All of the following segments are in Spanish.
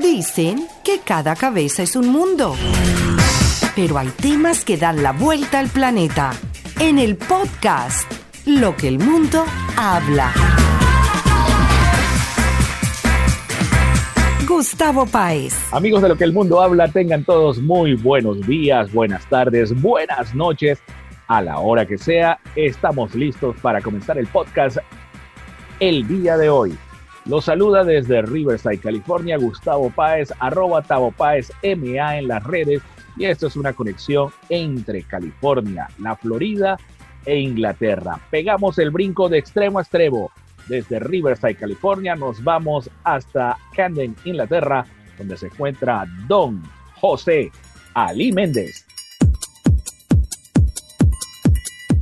Dicen que cada cabeza es un mundo. Pero hay temas que dan la vuelta al planeta. En el podcast, Lo que el mundo habla. Gustavo Páez. Amigos de Lo que el mundo habla, tengan todos muy buenos días, buenas tardes, buenas noches. A la hora que sea, estamos listos para comenzar el podcast el día de hoy. Los saluda desde Riverside, California, Gustavo Páez, arroba Tavo Páez, MA en las redes. Y esto es una conexión entre California, la Florida e Inglaterra. Pegamos el brinco de extremo a extremo. Desde Riverside, California, nos vamos hasta Camden, Inglaterra, donde se encuentra Don José Ali Méndez.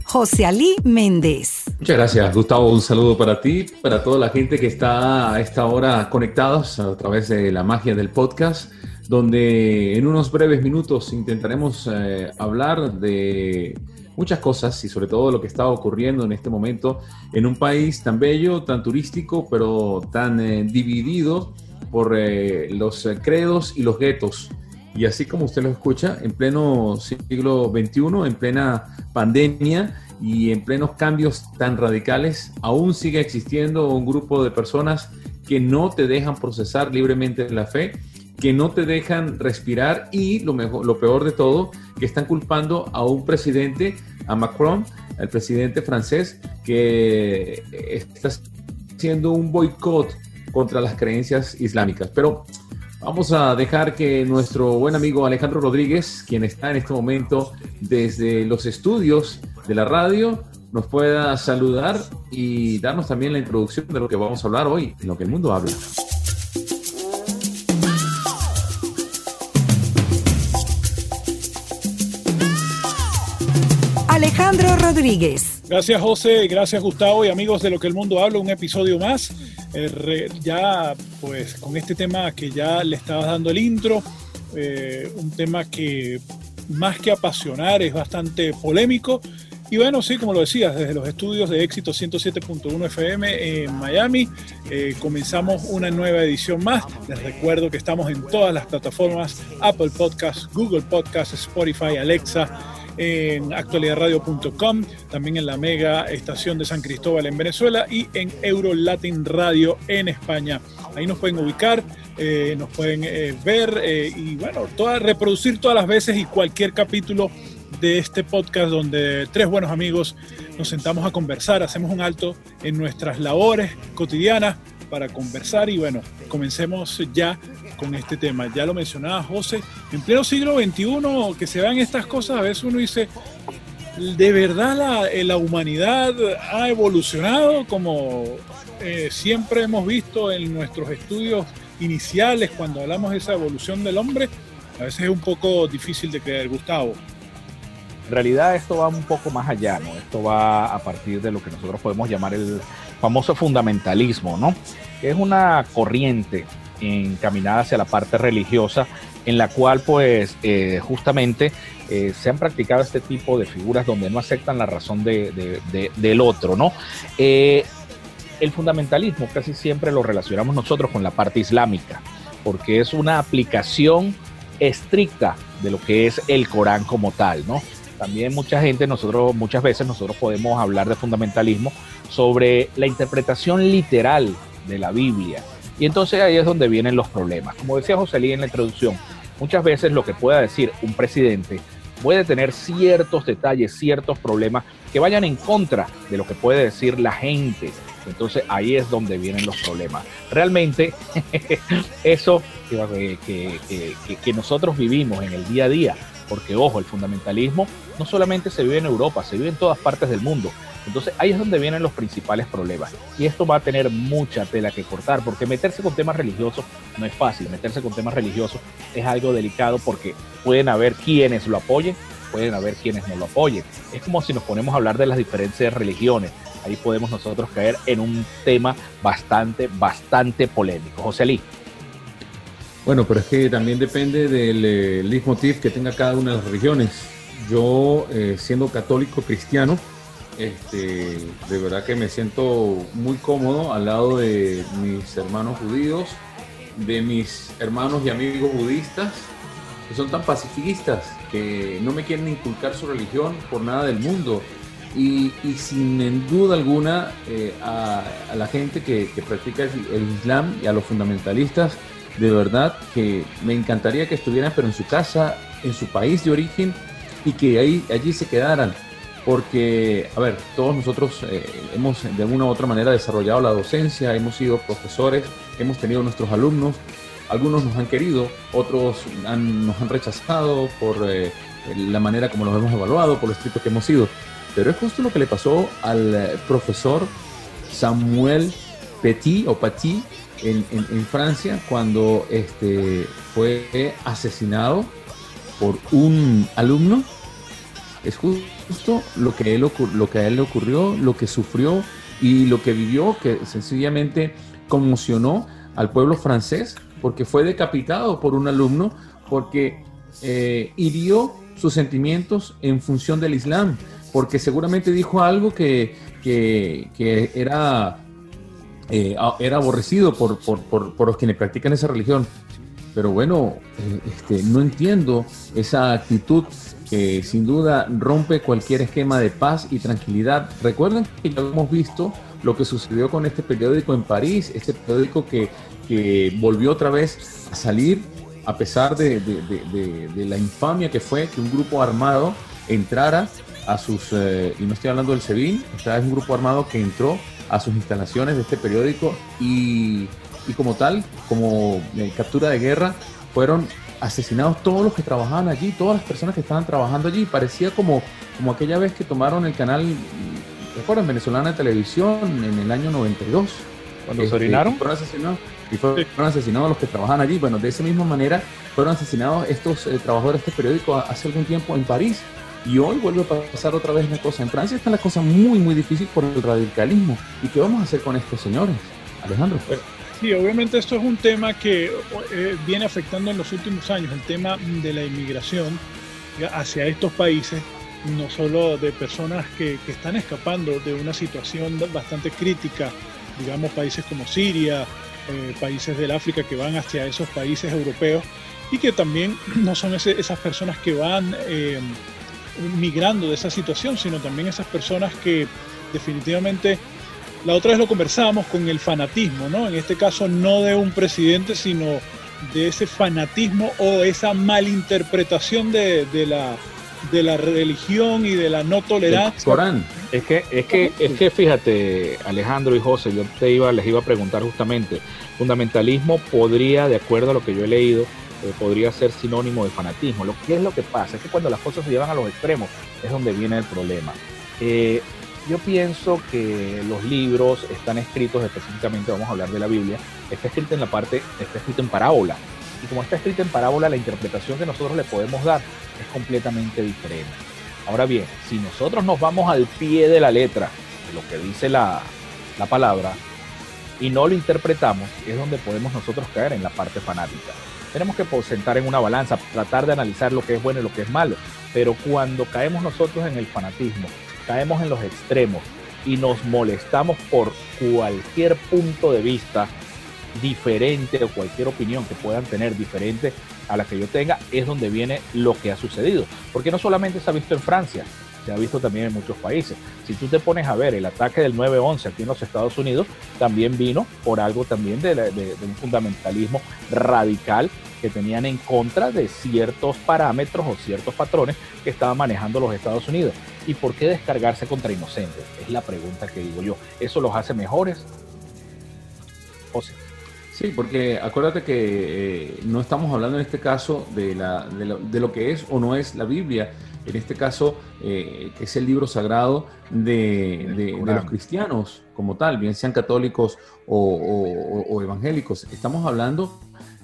José Ali Méndez. Muchas gracias, Gustavo. Un saludo para ti, para toda la gente que está a esta hora conectados a través de la magia del podcast, donde en unos breves minutos intentaremos eh, hablar de muchas cosas y sobre todo lo que está ocurriendo en este momento en un país tan bello, tan turístico, pero tan eh, dividido por eh, los credos y los guetos. Y así como usted lo escucha, en pleno siglo XXI, en plena pandemia, y en plenos cambios tan radicales, aún sigue existiendo un grupo de personas que no te dejan procesar libremente la fe, que no te dejan respirar y lo, mejor, lo peor de todo, que están culpando a un presidente, a Macron, el presidente francés, que está haciendo un boicot contra las creencias islámicas. Pero Vamos a dejar que nuestro buen amigo Alejandro Rodríguez, quien está en este momento desde los estudios de la radio, nos pueda saludar y darnos también la introducción de lo que vamos a hablar hoy, en lo que el mundo habla. Alejandro Rodríguez. Gracias José, gracias Gustavo y amigos de lo que el mundo habla, un episodio más. Eh, ya pues con este tema que ya le estabas dando el intro, eh, un tema que más que apasionar es bastante polémico. Y bueno, sí, como lo decías, desde los estudios de éxito 107.1 FM en Miami, eh, comenzamos una nueva edición más. Les recuerdo que estamos en todas las plataformas, Apple Podcasts, Google Podcasts, Spotify, Alexa, en actualidadradio.com, también en la mega estación de San Cristóbal en Venezuela y en Eurolatin Radio en España. Ahí nos pueden ubicar, eh, nos pueden eh, ver eh, y bueno, reproducir todas las veces y cualquier capítulo de este podcast donde tres buenos amigos nos sentamos a conversar, hacemos un alto en nuestras labores cotidianas para conversar y bueno, comencemos ya con este tema. Ya lo mencionaba José, en pleno siglo XXI que se vean estas cosas, a veces uno dice, ¿de verdad la, eh, humanidad ha evolucionado como eh, siempre hemos visto en nuestros estudios iniciales cuando hablamos de esa evolución del hombre? A veces es un poco difícil de creer, Gustavo. En realidad esto va un poco más allá, ¿no? Esto va a partir de lo que nosotros podemos llamar el famoso fundamentalismo, ¿no? Que es una corriente encaminada hacia la parte religiosa en la cual pues eh, justamente eh, se han practicado este tipo de figuras donde no aceptan la razón de, del otro, ¿no? Eh, el fundamentalismo casi siempre lo relacionamos nosotros con la parte islámica, porque es una aplicación estricta de lo que es el Corán como tal, ¿no? También mucha gente, nosotros, muchas veces nosotros podemos hablar de fundamentalismo sobre la interpretación literal de la Biblia. Y entonces ahí es donde vienen los problemas. Como decía José Luis en la introducción, muchas veces lo que pueda decir un presidente puede tener ciertos detalles, ciertos problemas que vayan en contra de lo que puede decir la gente. Entonces ahí es donde vienen los problemas. Realmente eso que, que, nosotros vivimos en el día a día, porque ojo, el fundamentalismo no solamente se vive en Europa, se vive en todas partes del mundo. Entonces ahí es donde vienen los principales problemas. Y esto va a tener mucha tela que cortar, porque meterse con temas religiosos no es fácil. Meterse con temas religiosos es algo delicado porque pueden haber quienes lo apoyen, pueden haber quienes no lo apoyen. Es como si nos ponemos a hablar de las diferentes religiones. Ahí podemos nosotros caer en un tema bastante, bastante polémico. José Lee. Bueno, pero es que también depende del eh, leitmotiv que tenga cada una de las religiones. Yo, eh, siendo católico cristiano, este, de verdad que me siento muy cómodo al lado de mis hermanos judíos de mis hermanos y amigos budistas que son tan pacifistas, que no me quieren inculcar su religión por nada del mundo. Y, sin duda alguna eh, a, la gente que, practica el, Islam y a los fundamentalistas, de verdad que me encantaría que estuvieran, pero en su casa, en su país de origen, y que ahí, allí se quedaran. Porque, a ver, todos nosotros eh, hemos de alguna u otra manera desarrollado la docencia, hemos sido profesores, hemos tenido nuestros alumnos, algunos nos han querido, otros nos han rechazado por eh, la manera como los hemos evaluado, por lo estrictos que hemos sido. Pero es justo lo que le pasó al eh, profesor Samuel Petit o Paty en, Francia cuando este, fue asesinado por un alumno. Es justo lo que, él, lo que a él le ocurrió, lo que sufrió y lo que vivió, que sencillamente conmocionó al pueblo francés porque fue decapitado por un alumno, porque eh, hirió sus sentimientos en función del Islam, porque seguramente dijo algo que, era, eh, era aborrecido por, por, los quienes practican esa religión. Pero bueno, eh, este, no entiendo esa actitud que sin duda rompe cualquier esquema de paz y tranquilidad. Recuerden que ya hemos visto lo que sucedió con este periódico en París, este periódico que que volvió otra vez a salir a pesar de, la infamia que fue que un grupo armado entrara a sus, eh, y no estoy hablando del SEBIN, es un grupo armado que entró a sus instalaciones de este periódico y, como tal, como eh, captura de guerra, fueron asesinados todos los que trabajaban allí, todas las personas que estaban trabajando allí. Parecía como, como aquella vez que tomaron el canal, ¿recuerdan? Venezolana de Televisión en el año 92. Cuando se orinaron. Fueron asesinados y fueron asesinados los que trabajan allí. Bueno, de esa misma manera fueron asesinados estos eh, trabajadores de este periódico hace algún tiempo en París. Y hoy vuelve a pasar otra vez una cosa. En Francia está la cosa muy, muy difícil por el radicalismo. ¿Y qué vamos a hacer con estos señores? Alejandro. Sí, obviamente esto es un tema que eh, viene afectando en los últimos años, el tema de la inmigración hacia estos países, no solo de personas que, están escapando de una situación bastante crítica, digamos países como Siria, eh, países del África que van hacia esos países europeos y que también no son esas personas que van eh, migrando de esa situación, sino también esas personas que definitivamente, la otra vez lo conversábamos con el fanatismo, ¿no? En este caso no de un presidente, sino de ese fanatismo o esa malinterpretación de, de la, de la religión y de la no tolerancia. Corán. Es que, es que, es que fíjate, Alejandro y José, yo te iba, les iba a preguntar justamente, fundamentalismo podría, de acuerdo a lo que yo he leído, eh, podría ser sinónimo de fanatismo. Lo que es lo que pasa es que cuando las cosas se llevan a los extremos es donde viene el problema. Eh, yo pienso que los libros están escritos específicamente, vamos a hablar de la Biblia, está escrito en la parte, está escrito en parábola. Y como está escrito en parábola, la interpretación que nosotros le podemos dar es completamente diferente. Ahora bien, si nosotros nos vamos al pie de la letra de lo que dice la, la palabra y no lo interpretamos, es donde podemos nosotros caer en la parte fanática. Tenemos que sentar en una balanza, tratar de analizar lo que es bueno y lo que es malo, pero cuando caemos nosotros en el fanatismo, caemos en los extremos y nos molestamos por cualquier punto de vista diferente o cualquier opinión que puedan tener diferente a la que yo tenga, es donde viene lo que ha sucedido. Porque no solamente se ha visto en Francia, se ha visto también en muchos países. Si tú te pones a ver el ataque del 9-11 aquí en los Estados Unidos, también vino por algo también de, de, un fundamentalismo radical que tenían en contra de ciertos parámetros o ciertos patrones que estaban manejando los Estados Unidos. ¿Y por qué descargarse contra inocentes? Es la pregunta que digo yo. ¿Eso los hace mejores? José. Sí, porque acuérdate que eh, no estamos hablando en este caso de, la, de, lo, que es o no es la Biblia, en este caso eh, que es el libro sagrado de, los cristianos como tal, bien sean católicos o, evangélicos. Estamos hablando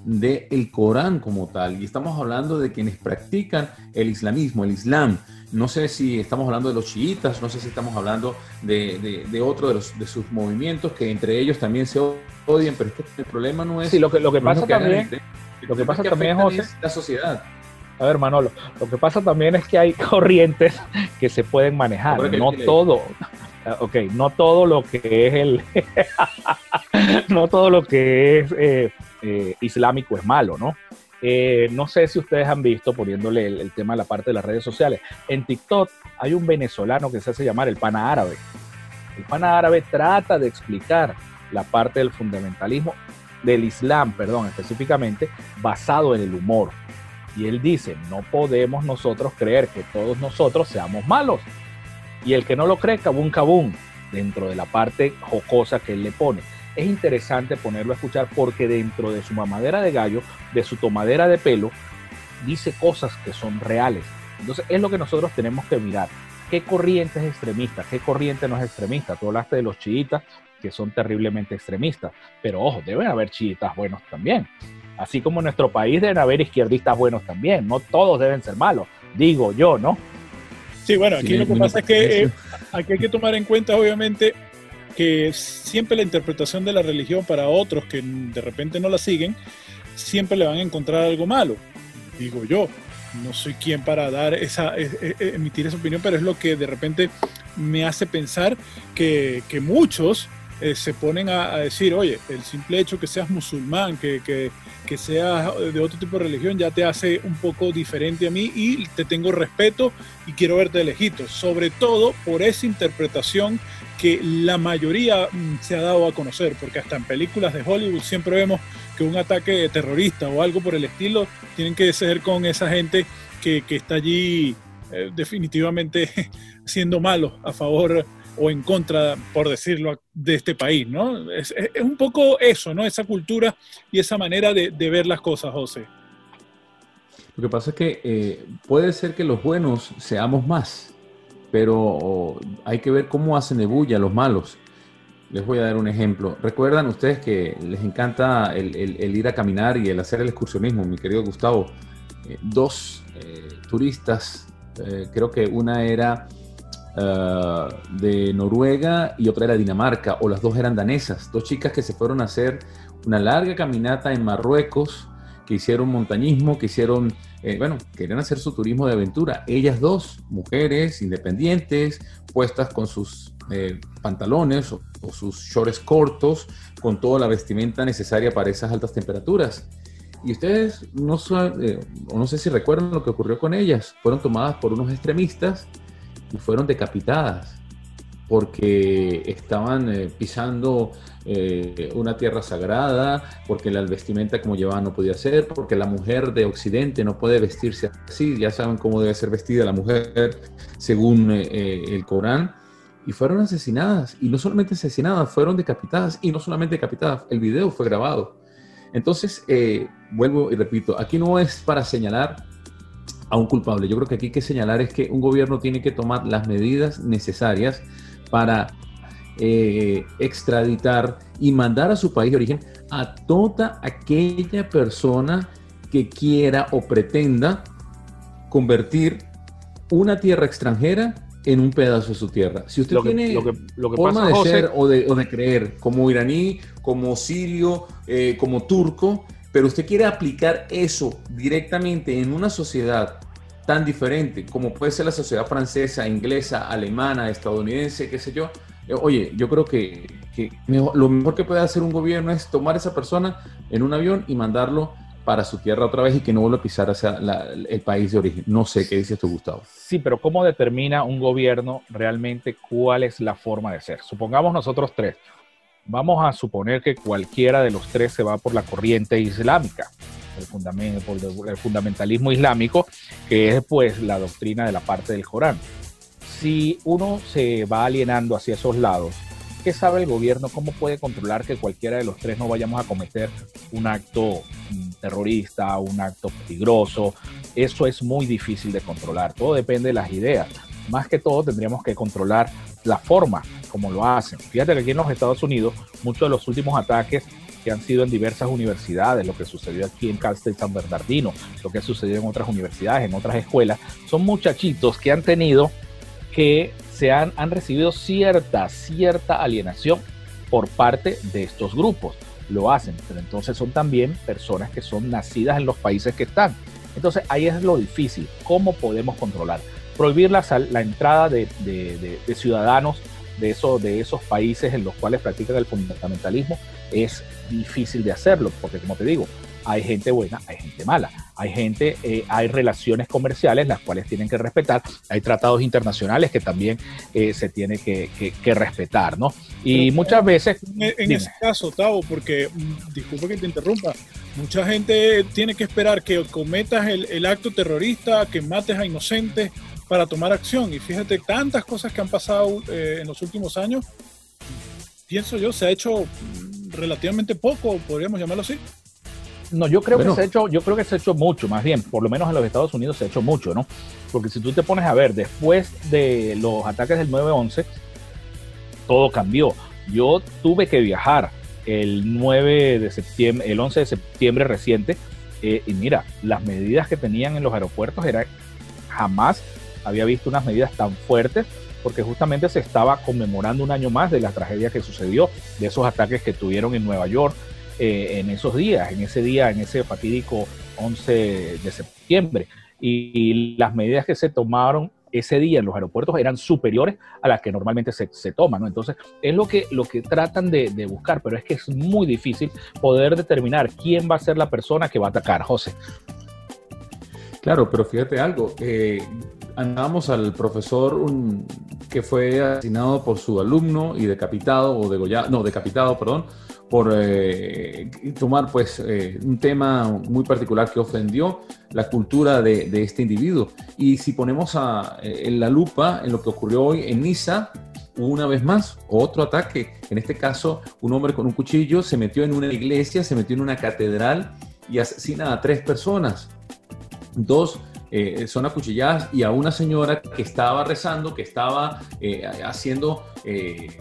del el Corán como tal y estamos hablando de quienes practican el islamismo, el islam. No sé si estamos hablando de los chiitas, no sé si estamos hablando de, de, otro de, los, de sus movimientos que entre ellos también se odian, pero es que el problema no es... Sí, lo que, lo que pasa también, lo que pasa también, José, la sociedad. A ver, Manolo, lo que pasa también es que hay corrientes que se pueden manejar, no todo, ok, no todo lo que es el, no todo lo que es eh, eh, islámico es malo, ¿no? Eh, no sé si ustedes han visto, poniéndole el, tema a la parte de las redes sociales, en TikTok hay un venezolano que se hace llamar el pana árabe. El pana árabe trata de explicar la parte del fundamentalismo del Islam, perdón, específicamente, basado en el humor. Y él dice, no podemos nosotros creer que todos nosotros seamos malos. Y el que no lo cree, cabún cabún, dentro de la parte jocosa que él le pone. Es interesante ponerlo a escuchar porque dentro de su mamadera de gallo, de su tomadera de pelo, dice cosas que son reales. Entonces es lo que nosotros tenemos que mirar. ¿Qué corriente es extremista? ¿Qué corriente no es extremista? Tú hablaste de los chiitas, que son terriblemente extremistas. Pero ojo, deben haber chiitas buenos también. Así como en nuestro país deben haber izquierdistas buenos también. No todos deben ser malos, digo yo, ¿no? Sí, bueno, aquí lo que pasa es que eh, aquí hay que tomar en cuenta, obviamente, que siempre la interpretación de la religión para otros que de repente no la siguen, siempre le van a encontrar algo malo, digo yo. No soy quien para dar esa, e, e, e, emitir esa opinión, pero es lo que de repente me hace pensar que, que muchos eh, se ponen a, decir, oye, el simple hecho que seas musulmán, que, que, que, seas de otro tipo de religión, ya te hace un poco diferente a mí y te tengo respeto y quiero verte de. Sobre todo por esa interpretación que la mayoría mm, se ha dado a conocer, porque hasta en películas de Hollywood siempre vemos que un ataque terrorista o algo por el estilo tienen que ser con esa gente que, que está allí eh, definitivamente siendo malo a favor o en contra, por decirlo, de este país, ¿no? Es, un poco eso, ¿no? Esa cultura y esa manera de, ver las cosas, José. Lo que pasa es que eh, puede ser que los buenos seamos más, pero hay que ver cómo hacen de bulla los malos. Les voy a dar un ejemplo. ¿Recuerdan ustedes que les encanta el, ir a caminar y el hacer el excursionismo, mi querido Gustavo? Eh, dos eh, turistas, creo que una era eh, de Noruega y otra era Dinamarca, o las dos eran danesas, dos chicas que se fueron a hacer una larga caminata en Marruecos, que hicieron montañismo, que hicieron, eh, bueno, querían hacer su turismo de aventura. Ellas dos, mujeres independientes, puestas con sus eh, pantalones o, sus shorts cortos, con toda la vestimenta necesaria para esas altas temperaturas. Y ustedes no, o no sé si recuerdan lo que ocurrió con ellas. Fueron tomadas por unos extremistas y fueron decapitadas porque estaban eh, pisando eh, una tierra sagrada, porque la vestimenta como llevaban no podía ser, porque la mujer de Occidente no puede vestirse así, ya saben cómo debe ser vestida la mujer según eh, el Corán, y fueron asesinadas, y no solamente asesinadas, fueron decapitadas, y no solamente decapitadas, el video fue grabado. Entonces, vuelvo y repito, aquí no es para señalar a un culpable. Yo creo que aquí hay que señalar es que un gobierno tiene que tomar las medidas necesarias para eh, extraditar y mandar a su país de origen a toda aquella persona que quiera o pretenda convertir una tierra extranjera en un pedazo de su tierra. Si usted tiene forma de ser o de, creer como iraní, como sirio, eh, como turco, pero usted quiere aplicar eso directamente en una sociedad tan diferente como puede ser la sociedad francesa, inglesa, alemana, estadounidense, qué sé yo, eh, oye, yo creo que, lo mejor que puede hacer un gobierno es tomar a esa persona en un avión y mandarlo para su tierra otra vez y que no vuelva a pisar hacia el país de origen. No sé qué dices tú, Gustavo. Sí, pero ¿cómo determina un gobierno realmente cuál es la forma de ser? Supongamos nosotros tres, Vamos a suponer que cualquiera de los tres se va por la corriente islámica, el, fundamentalismo islámico, que es pues la doctrina de la parte del Corán. Si uno se va alienando hacia esos lados, ¿qué sabe el gobierno? ¿Cómo puede controlar que cualquiera de los tres no vayamos a cometer un acto mm, terrorista, un acto peligroso? Eso es muy difícil de controlar. Todo depende de las ideas. Más que todo tendríamos que controlar la forma como lo hacen. Fíjate que aquí en los Estados Unidos, muchos de los últimos ataques que han sido en diversas universidades, lo que sucedió aquí en Cal State San Bernardino, lo que ha sucedido en otras universidades, en otras escuelas, son muchachitos que han tenido que se han, han recibido cierta, cierta alienación por parte de estos grupos. Lo hacen, pero entonces son también personas que son nacidas en los países que están. Entonces ahí es lo difícil, cómo podemos controlar prohibir la, la entrada de, ciudadanos de, eso, de esos países en los cuales practican el fundamentalismo, es difícil de hacerlo, porque como te digo, hay gente buena, hay gente mala, hay gente, eh, hay relaciones comerciales las cuales tienen que respetar, hay tratados internacionales que también eh, se tiene que, respetar, ¿no? Y muchas veces... En, ese caso, Tavo, porque, mm, disculpa que te interrumpa, mucha gente tiene que esperar que cometas el, acto terrorista, que mates a inocentes para tomar acción. Y fíjate, tantas cosas que han pasado eh, en los últimos años, pienso yo, se ha hecho mm, relativamente poco, podríamos llamarlo así. No, yo creo que se ha hecho, yo creo que se ha hecho mucho, más bien, por lo menos en los Estados Unidos se ha hecho mucho, ¿no? Porque si tú te pones a ver, después de los ataques del 9-11, todo cambió. Yo tuve que viajar el 9 de septiembre, el 11 de septiembre reciente, eh, y mira, las medidas que tenían en los aeropuertos era jamás había visto unas medidas tan fuertes porque justamente se estaba conmemorando un año más de la tragedia que sucedió, de esos ataques que tuvieron en Nueva York, eh, en esos días, en ese día, en ese fatídico 11 de septiembre. Y, las medidas que se tomaron ese día en los aeropuertos eran superiores a las que normalmente se, se toman, ¿no? Entonces, es lo que, lo que tratan de, buscar, pero es que es muy difícil poder determinar quién va a ser la persona que va a atacar, José. Claro, pero fíjate algo, eh, andamos al profesor un, que fue asesinado por su alumno y decapitado, o degollado, no, decapitado, perdón, por eh, tomar pues eh, un tema muy particular que ofendió la cultura de, este individuo. Y si ponemos a, eh, en la lupa en lo que ocurrió hoy en Niza, una vez más, otro ataque. En este caso, un hombre con un cuchillo se metió en una iglesia, se metió en una catedral y asesina a tres personas. Dos son acuchilladas y a una señora que estaba rezando, que estaba haciendo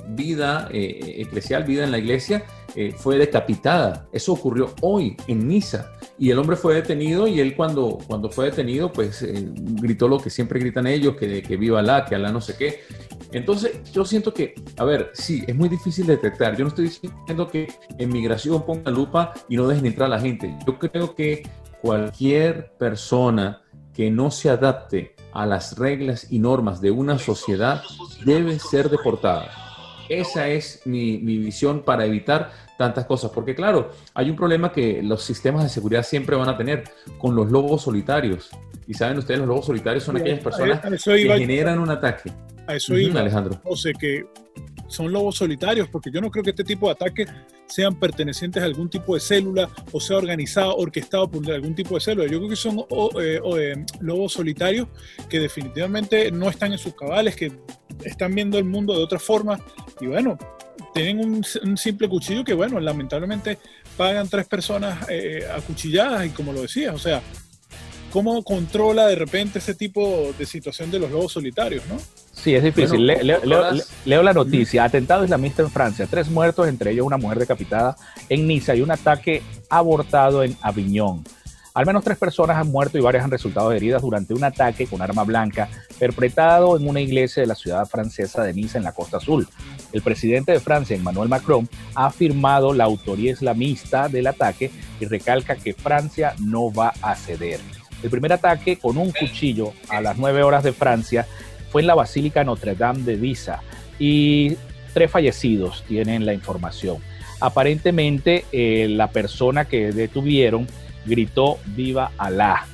vida eclesial, vida en la iglesia, eh, fue decapitada. Eso ocurrió hoy en Niza. Y el hombre fue detenido y él cuando, cuando fue detenido, pues eh, gritó lo que siempre gritan ellos, que, que viva Alá, que Alá no sé qué. Entonces, yo siento que, a ver, sí, es muy difícil detectar. Yo no estoy diciendo que en migración ponga lupa y no dejen entrar a la gente. Yo creo que cualquier persona que no se adapte a las reglas y normas de una sociedad debe ser deportada. Esa es mi, visión para evitar tantas cosas. Porque claro, hay un problema que los sistemas de seguridad siempre van a tener con los lobos solitarios. Y saben ustedes, los lobos solitarios son aquellas personas que generan un ataque. A eso iba, Alejandro. O sea que son lobos solitarios, porque yo no creo que este tipo de ataques sean pertenecientes a algún tipo de célula o sea organizado, orquestado por algún tipo de célula. Yo creo que son eh, eh, lobos solitarios que definitivamente no están en sus cabales, que están viendo el mundo de otra forma y bueno, tienen un, simple cuchillo que bueno, lamentablemente pagan tres personas eh, acuchilladas y como lo decías, o sea, ¿cómo controla de repente ese tipo de situación de los lobos solitarios, no? Sí, es difícil. leo, la noticia. Atentado islamista en Francia. Tres muertos, entre ellos una mujer decapitada en Niza y un ataque abortado en Aviñón. Al menos tres personas han muerto y varias han resultado heridas durante un ataque con arma blanca perpetrado en una iglesia de la ciudad francesa de Niza en la Costa Azul. El presidente de Francia, Emmanuel Macron, ha afirmado la autoría islamista del ataque y recalca que Francia no va a ceder. El primer ataque con un cuchillo a las 9 horas de Francia fue en la Basílica Notre Dame de Visa y tres fallecidos tienen la información. Aparentemente eh, la persona que detuvieron gritó viva Alá.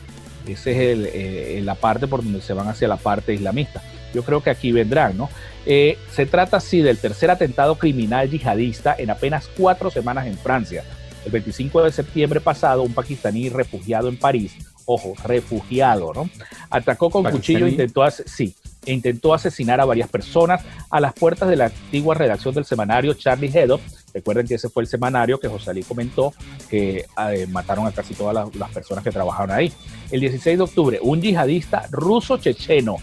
Esa es eh, la parte por donde se van hacia la parte islamista. Yo creo que aquí vendrán, ¿no? Eh, se trata así del tercer atentado criminal yihadista en apenas cuatro semanas en Francia. El 25 de septiembre pasado, un pakistaní refugiado en París, ojo, refugiado, ¿no? Atacó con cuchillo e intentó, sí, e intentó asesinar a varias personas a las puertas de la antigua redacción del semanario Charlie Hebdo Recuerden que ese fue el semanario que José Ali comentó que eh, mataron a casi todas las, personas que trabajaron ahí. El 16 de octubre, un yihadista ruso-checheno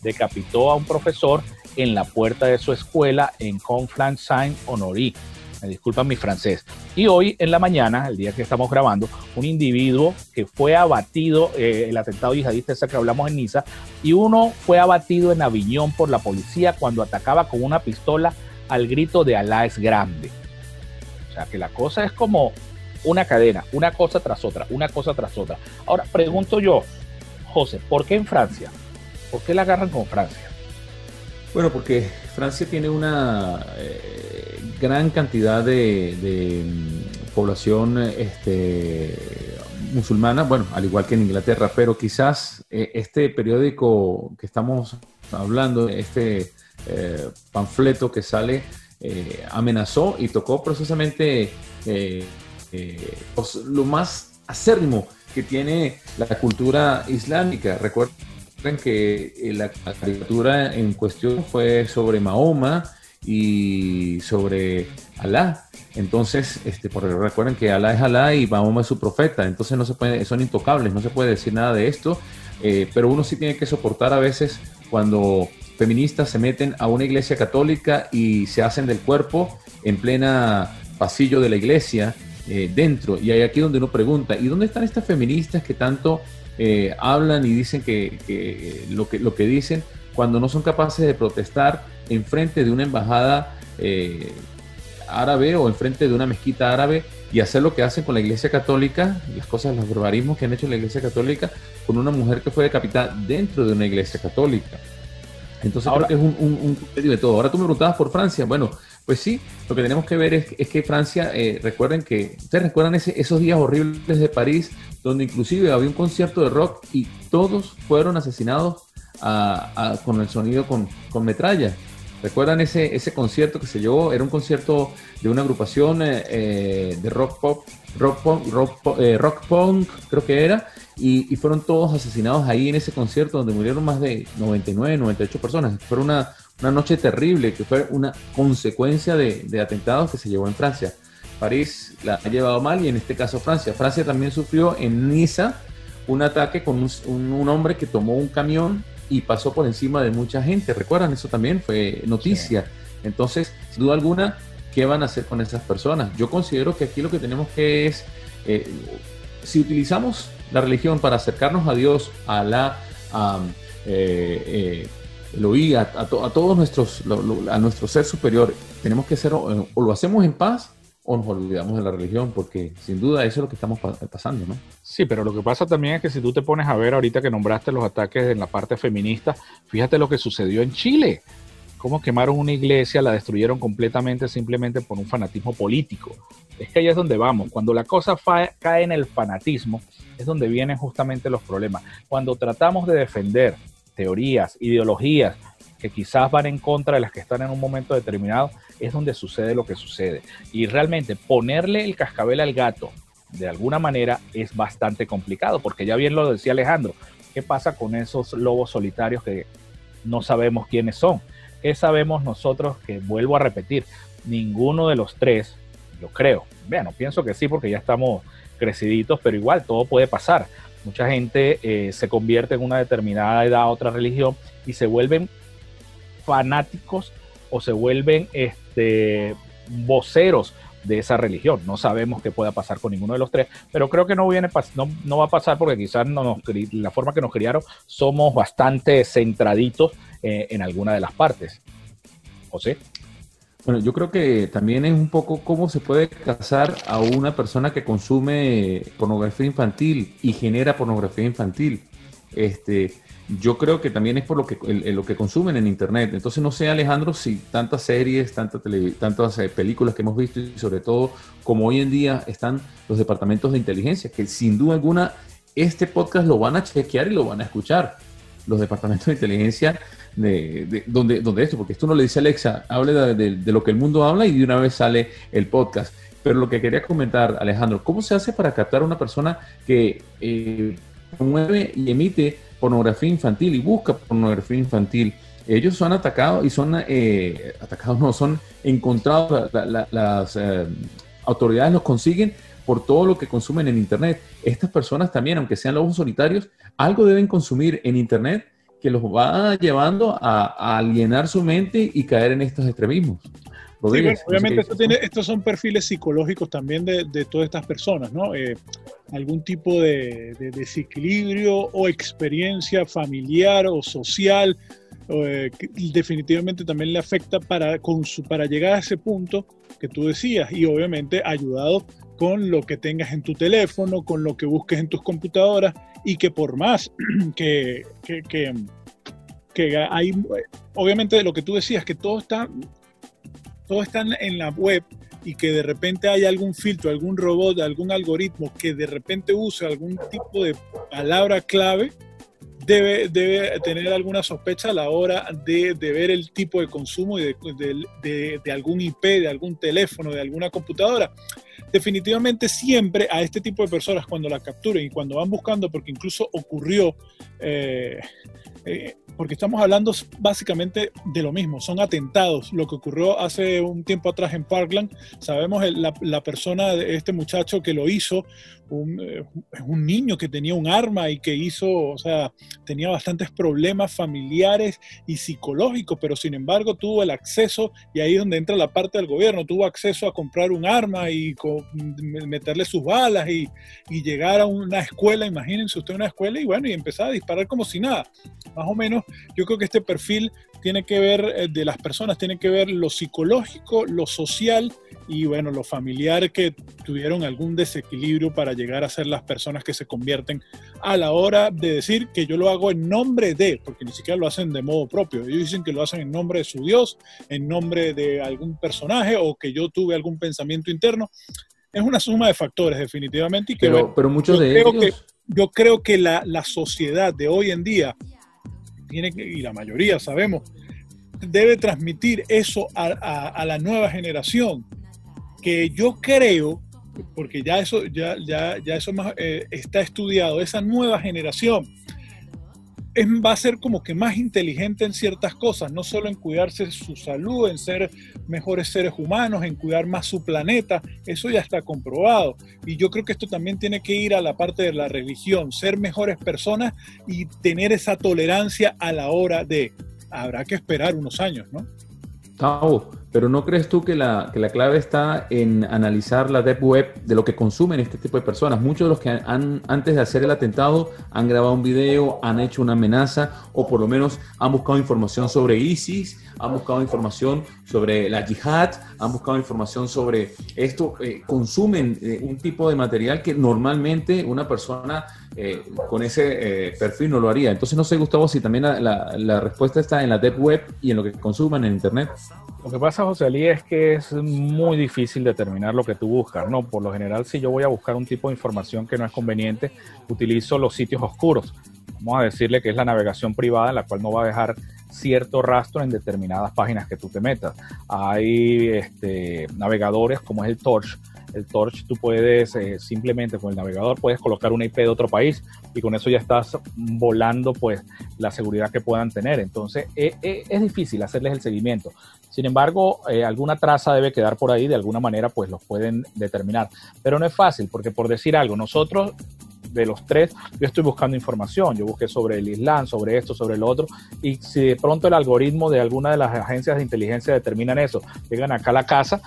decapitó a un profesor en la puerta de su escuela en Conflans-Saint-Honoré. Me disculpan mi francés. Y hoy en la mañana, el día que estamos grabando, un individuo que fue abatido, eh, el atentado yihadista ese que hablamos en Niza, y uno fue abatido en Aviñón por la policía cuando atacaba con una pistola al grito de Alá es grande. O sea, que la cosa es como una cadena, una cosa tras otra, una cosa tras otra. Ahora, pregunto yo, José, ¿por qué en Francia? ¿Por qué la agarran con Francia? Bueno, porque Francia tiene una eh, gran cantidad de, mm, población este, musulmana, bueno, al igual que en Inglaterra, pero quizás eh, este periódico que estamos hablando, este eh, panfleto que sale, amenazó y tocó precisamente pues, lo más acérrimo que tiene la cultura islámica. Recuerden que eh, la caricatura en cuestión fue sobre Mahoma y sobre Alá. Entonces, este, porque recuerden que Alá es Alá y Mahoma es su profeta, entonces no se puede, son intocables, no se puede decir nada de esto, eh, pero uno sí tiene que soportar a veces cuando feministas se meten a una iglesia católica y se hacen del cuerpo en plena pasillo de la iglesia eh, dentro. Y hay aquí donde uno pregunta, ¿y dónde están estas feministas que tanto eh, hablan y dicen que, lo que lo que dicen cuando no son capaces de protestar en frente de una embajada eh, árabe o en frente de una mezquita árabe y hacer lo que hacen con la Iglesia Católica, las cosas, los barbarismos que han hecho la Iglesia Católica con una mujer que fue decapitada dentro de una Iglesia Católica. Entonces Ahora, creo que es un, un, de todo. Ahora tú me preguntabas por Francia. Bueno, pues sí, lo que tenemos que ver es, que Francia, eh, recuerden que, ustedes recuerdan esos días horribles de París, donde inclusive había un concierto de rock y todos fueron asesinados con el sonido con, metralla. ¿Recuerdan ese, ese concierto que se llevó? Era un concierto de una agrupación eh, eh, de rock pop, rock punk, rock, punk, creo que era, y, fueron todos asesinados ahí en ese concierto donde murieron más de 99, 98 personas. Fue una, una noche terrible que fue una consecuencia de, atentados que se llevó en Francia. París la ha llevado mal y en este caso Francia. Francia también sufrió en Niza un ataque con un, hombre que tomó un camión y pasó por encima de mucha gente. ¿Recuerdan? Eso también fue noticia. Entonces, sin duda alguna, ¿qué van a hacer con esas personas? Yo considero que aquí lo que tenemos que es, eh, si utilizamos la religión para acercarnos a Dios, a la... Eh, eh, lo oí a, todos nuestros, a nuestro ser superior, tenemos que ser, o, lo hacemos en paz o nos olvidamos de la religión, porque sin duda eso es lo que estamos pasando, ¿no? Sí, pero lo que pasa también es que si tú te pones a ver ahorita que nombraste los ataques en la parte feminista, fíjate lo que sucedió en Chile. Cómo quemaron una iglesia, la destruyeron completamente simplemente por un fanatismo político. Es que ahí es donde vamos. Cuando la cosa cae en el fanatismo, es donde vienen justamente los problemas. Cuando tratamos de defender teorías, ideologías que quizás van en contra de las que están en un momento determinado, es donde sucede lo que sucede. Y realmente ponerle el cascabel al gato de alguna manera es bastante complicado, porque ya bien lo decía Alejandro, ¿qué pasa con esos lobos solitarios que no sabemos quiénes son? ¿Qué sabemos nosotros que, vuelvo a repetir, ninguno de los tres, yo creo, bueno, pienso que sí, porque ya estamos creciditos, pero igual todo puede pasar. Mucha gente eh, se convierte en una determinada edad otra religión y se vuelven fanáticos o se vuelven este, voceros de esa religión. No sabemos qué pueda pasar con ninguno de los tres, pero creo que no, viene, no, no va a pasar porque quizás no nos, la forma que nos criaron somos bastante centraditos eh, en alguna de las partes. José. Bueno, yo creo que también es un poco cómo se puede casar a una persona que consume pornografía infantil y genera pornografía infantil. Este, yo creo que también es por lo que, lo que consumen en Internet. Entonces, no sé, Alejandro, si tantas series, tantas, tantas eh, películas que hemos visto y sobre todo como hoy en día están los departamentos de inteligencia, que sin duda alguna este podcast lo van a chequear y lo van a escuchar. Los departamentos de inteligencia de, donde, donde esto, porque esto no le dice Alexa, hable de, lo que el mundo habla y de una vez sale el podcast. Pero lo que quería comentar, Alejandro, ¿cómo se hace para captar a una persona que eh, promueve y emite pornografía infantil y busca pornografía infantil? Ellos son atacados y son eh, atacados, no, son encontrados, las eh, autoridades los consiguen por todo lo que consumen en Internet. Estas personas también, aunque sean lobos solitarios, algo deben consumir en Internet que los va llevando a, alienar su mente y caer en estos extremismos. Obviamente estos son perfiles psicológicos también de, todas estas personas, ¿no? Eh, algún tipo de, desequilibrio o experiencia familiar o social eh, definitivamente también le afecta para, con su, para llegar a ese punto que tú decías y obviamente ayudado con lo que tengas en tu teléfono, con lo que busques en tus computadoras y que por más que, que hay, obviamente lo que tú decías, que todo está, todo está en la web y que de repente hay algún filtro, algún robot, algún algoritmo que de repente use algún tipo de palabra clave, debe, debe tener alguna sospecha a la hora de, ver el tipo de consumo de, de, algún IP, de algún teléfono, de alguna computadora. Definitivamente siempre a este tipo de personas cuando la capturen y cuando van buscando, porque incluso ocurrió eh, eh, porque estamos hablando básicamente de lo mismo, son atentados. Lo que ocurrió hace un tiempo atrás en Parkland, sabemos la, la persona este muchacho que lo hizo, un, eh, un, niño que tenía un arma y que hizo, o sea, tenía bastantes problemas familiares y psicológicos, pero sin embargo tuvo el acceso, y ahí es donde entra la parte del gobierno, tuvo acceso a comprar un arma y meterle sus balas y, y llegar a una escuela, imagínense usted una escuela y bueno, y empezar a disparar como si nada. Más o menos, yo creo que este perfil tiene que ver eh, de las personas, tiene que ver lo psicológico, lo social y bueno, lo familiar que tuvieron algún desequilibrio para llegar a ser las personas que se convierten a la hora de decir que yo lo hago en nombre de, porque ni siquiera lo hacen de modo propio, ellos dicen que lo hacen en nombre de su Dios, en nombre de algún personaje o que yo tuve algún pensamiento interno. Es una suma de factores definitivamente y que pero, pero muchos de ellos... Que, yo creo que la, la sociedad de hoy en día tiene y la mayoría sabemos, debe transmitir eso a, la nueva generación, que yo creo, porque ya eso, ya, ya, ya eso más, eh, está estudiado, esa nueva generación va a ser como que más inteligente en ciertas cosas, no solo en cuidarse su salud, en ser mejores seres humanos, en cuidar más su planeta, eso ya está comprobado. Y yo creo que esto también tiene que ir a la parte de la religión, ser mejores personas y tener esa tolerancia a la hora de, habrá que esperar unos años, ¿no? Pero ¿no crees tú que la, que la, clave está en analizar la deep web de lo que consumen este tipo de personas? Muchos de los que han, antes de hacer el atentado han grabado un video, han hecho una amenaza o por lo menos han buscado información sobre ISIS, han buscado información sobre la yihad, han buscado información sobre esto, eh, consumen eh, un tipo de material que normalmente una persona eh, con ese perfil no lo haría. Entonces no sé, Gustavo, si también la, la respuesta está en la deep web y en lo que consuman en Internet. Lo que pasa, José Ali, es que es muy difícil determinar lo que tú buscas, ¿no? Por lo general, si yo voy a buscar un tipo de información que no es conveniente, utilizo los sitios oscuros. Vamos a decirle que es la navegación privada en la cual no va a dejar cierto rastro en determinadas páginas que tú te metas. Hay este, navegadores como es el Torch, el Torch tú puedes eh, simplemente con el navegador puedes colocar una IP de otro país y con eso ya estás volando pues la seguridad que puedan tener. Entonces eh, eh, es difícil hacerles el seguimiento. Sin embargo, alguna traza debe quedar por ahí, de alguna manera pues los pueden determinar. Pero no es fácil porque por decir algo, nosotros de los tres, yo estoy buscando información. Yo busqué sobre el Islam, sobre esto, sobre lo otro. Y si de pronto el algoritmo de alguna de las agencias de inteligencia determinan eso, llegan acá a la casa,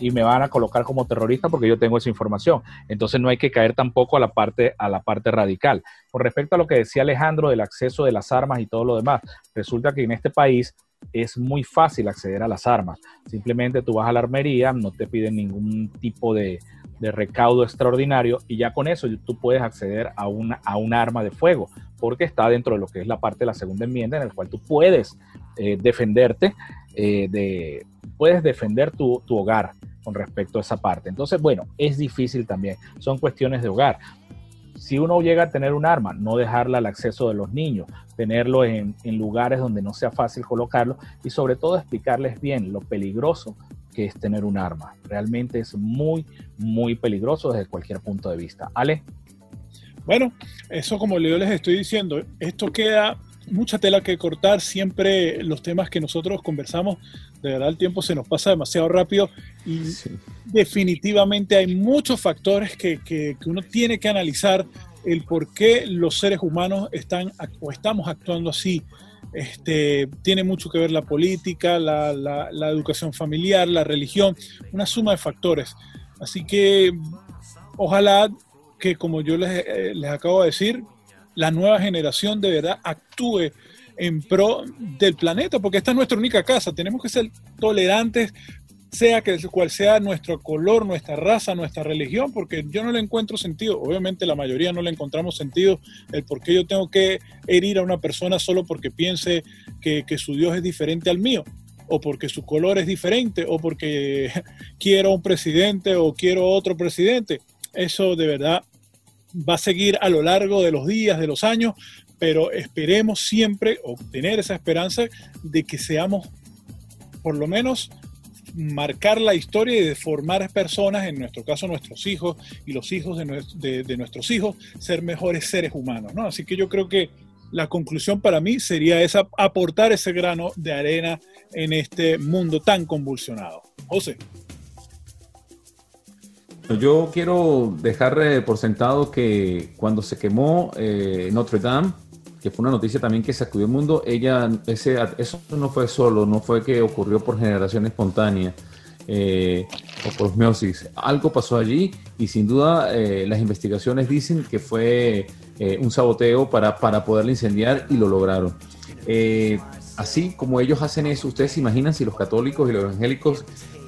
y me van a colocar como terrorista porque yo tengo esa información. Entonces no hay que caer tampoco a la parte, a la parte radical. Con respecto a lo que decía Alejandro del acceso de las armas y todo lo demás, resulta que en este país es muy fácil acceder a las armas. Simplemente tú vas a la armería, no te piden ningún tipo de, recaudo extraordinario y ya con eso tú puedes acceder a, una, a un arma de fuego, porque está dentro de lo que es la parte de la segunda enmienda en el cual tú puedes eh, defenderte eh, de, puedes defender tu, tu, hogar con respecto a esa parte. Entonces, bueno, es difícil también, son cuestiones de hogar. Si uno llega a tener un arma, no dejarla al acceso de los niños, tenerlo en, en lugares donde no sea fácil colocarlo y sobre todo explicarles bien lo peligroso que es tener un arma. Realmente es muy, muy peligroso desde cualquier punto de vista. Ale. Bueno, eso como yo les estoy diciendo, esto queda mucha tela que cortar, siempre los temas que nosotros conversamos, de verdad el tiempo se nos pasa demasiado rápido y definitivamente hay muchos factores que, que, uno tiene que analizar el por qué los seres humanos están o estamos actuando así. Este, tiene mucho que ver la política, la, la, educación familiar, la religión, una suma de factores. Así que ojalá que como yo les, eh, les acabo de decir, la nueva generación de verdad actúe en pro del planeta, porque esta es nuestra única casa. Tenemos que ser tolerantes sea que cual sea nuestro color, nuestra raza, nuestra religión, porque yo no le encuentro sentido. Obviamente la mayoría no le encontramos sentido el por qué yo tengo que herir a una persona solo porque piense que, que su Dios es diferente al mío o porque su color es diferente, o porque quiero un presidente o quiero otro presidente. Eso de verdad va a seguir a lo largo de los días, de los años, pero esperemos siempre obtener esa esperanza de que seamos, por lo menos, marcar la historia y de formar personas, en nuestro caso nuestros hijos y los hijos de, nuestros hijos, ser mejores seres humanos. ¿no? Así que yo creo que la conclusión para mí sería esa, aportar ese grano de arena en este mundo tan convulsionado. José. Yo quiero dejar eh, por sentado que cuando se quemó eh, Notre Dame, que fue una noticia también que sacudió el mundo, ella, ese, eso no fue solo, no fue que ocurrió por generación espontánea eh, o por osmosis. Algo pasó allí y sin duda las investigaciones dicen que fue un saboteo para, para poderla incendiar y lo lograron. así como ellos hacen eso, ustedes se imaginan si los católicos y los evangélicos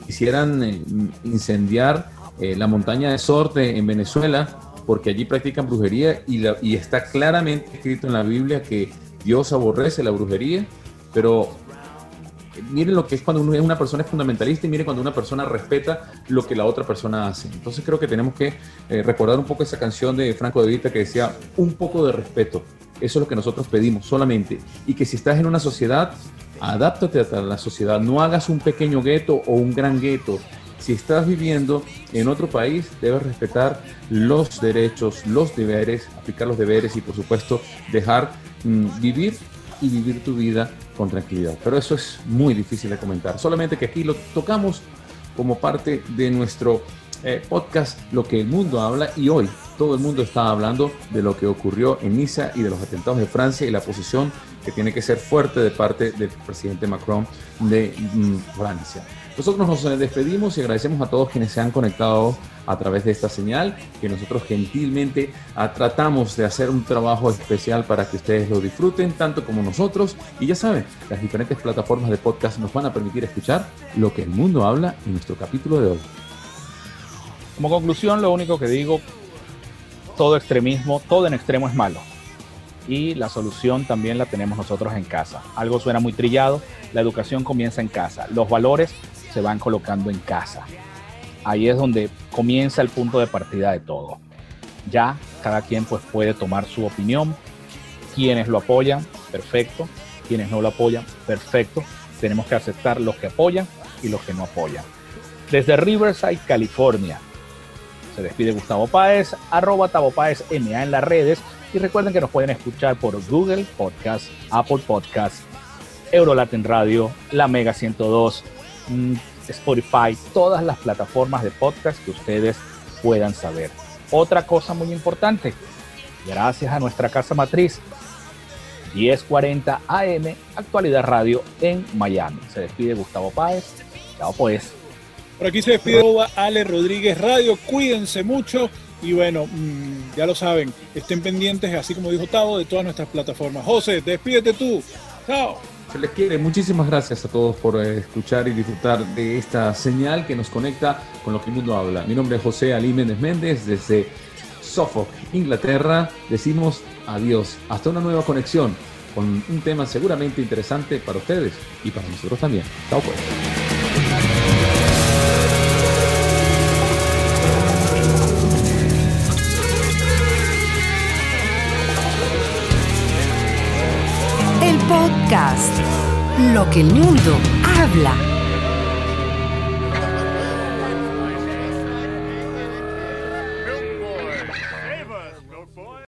quisieran incendiar eh, la montaña de Sorte en Venezuela, porque allí practican brujería y, está claramente escrito en la Biblia que Dios aborrece la brujería, pero miren lo que es cuando una persona es fundamentalista y miren cuando una persona respeta lo que la otra persona hace. Entonces creo que tenemos que eh, recordar un poco esa canción de Franco de Vita que decía un poco de respeto. Eso es lo que nosotros pedimos solamente. Y que si estás en una sociedad, adáptate a la sociedad. No hagas un pequeño gueto o un gran gueto si estás viviendo en otro país, debes respetar los derechos, los deberes, aplicar los deberes y por supuesto dejar mm, vivir y vivir tu vida con tranquilidad. Pero eso es muy difícil de comentar. Solamente que aquí lo tocamos como parte de nuestro eh, podcast Lo que el mundo habla y hoy todo el mundo está hablando de lo que ocurrió en Niza y de los atentados de Francia y la posición que tiene que ser fuerte de parte del presidente Macron de mm, Francia. Nosotros nos despedimos y agradecemos a todos quienes se han conectado a través de esta señal, que nosotros gentilmente ah, tratamos de hacer un trabajo especial para que ustedes lo disfruten, tanto como nosotros. Y ya saben, las diferentes plataformas de podcast nos van a permitir escuchar lo que el mundo habla en nuestro capítulo de hoy. Como conclusión, lo único que digo, todo extremismo, todo en extremo es malo. Y la solución también la tenemos nosotros en casa. Algo suena muy trillado, la educación comienza en casa. Los valores se van colocando en casa. Ahí es donde comienza el punto de partida de todo. Ya cada quien pues puede tomar su opinión. Quienes lo apoyan, perfecto. Quienes no lo apoyan, perfecto. Tenemos que aceptar los que apoyan y los que no apoyan. Desde Riverside, California, se despide Gustavo Páez, arroba Tavo Páez MA en las redes. Y recuerden que nos pueden escuchar por Google Podcast, Apple Podcast, Eurolatin Radio, La Mega 102, Mm, Spotify, todas las plataformas de podcast que ustedes puedan saber. Otra cosa muy importante, gracias a nuestra casa matriz, 1040 AM, Actualidad Radio en Miami. Se despide Gustavo Páez. Chao pues. Por aquí se despide Ale Rodríguez Radio. Cuídense mucho y bueno, mm, ya lo saben, estén pendientes, así como dijo Tavo, de todas nuestras plataformas. José, despídete tú. Chao. Se les quiere. Muchísimas gracias a todos por eh, escuchar y disfrutar de esta señal que nos conecta con lo que el mundo habla. Mi nombre es José Ali Méndez Méndez desde Suffolk, Inglaterra. Decimos adiós. Hasta una nueva conexión con un tema seguramente interesante para ustedes y para nosotros también. Chao pues. Lo que el mundo habla.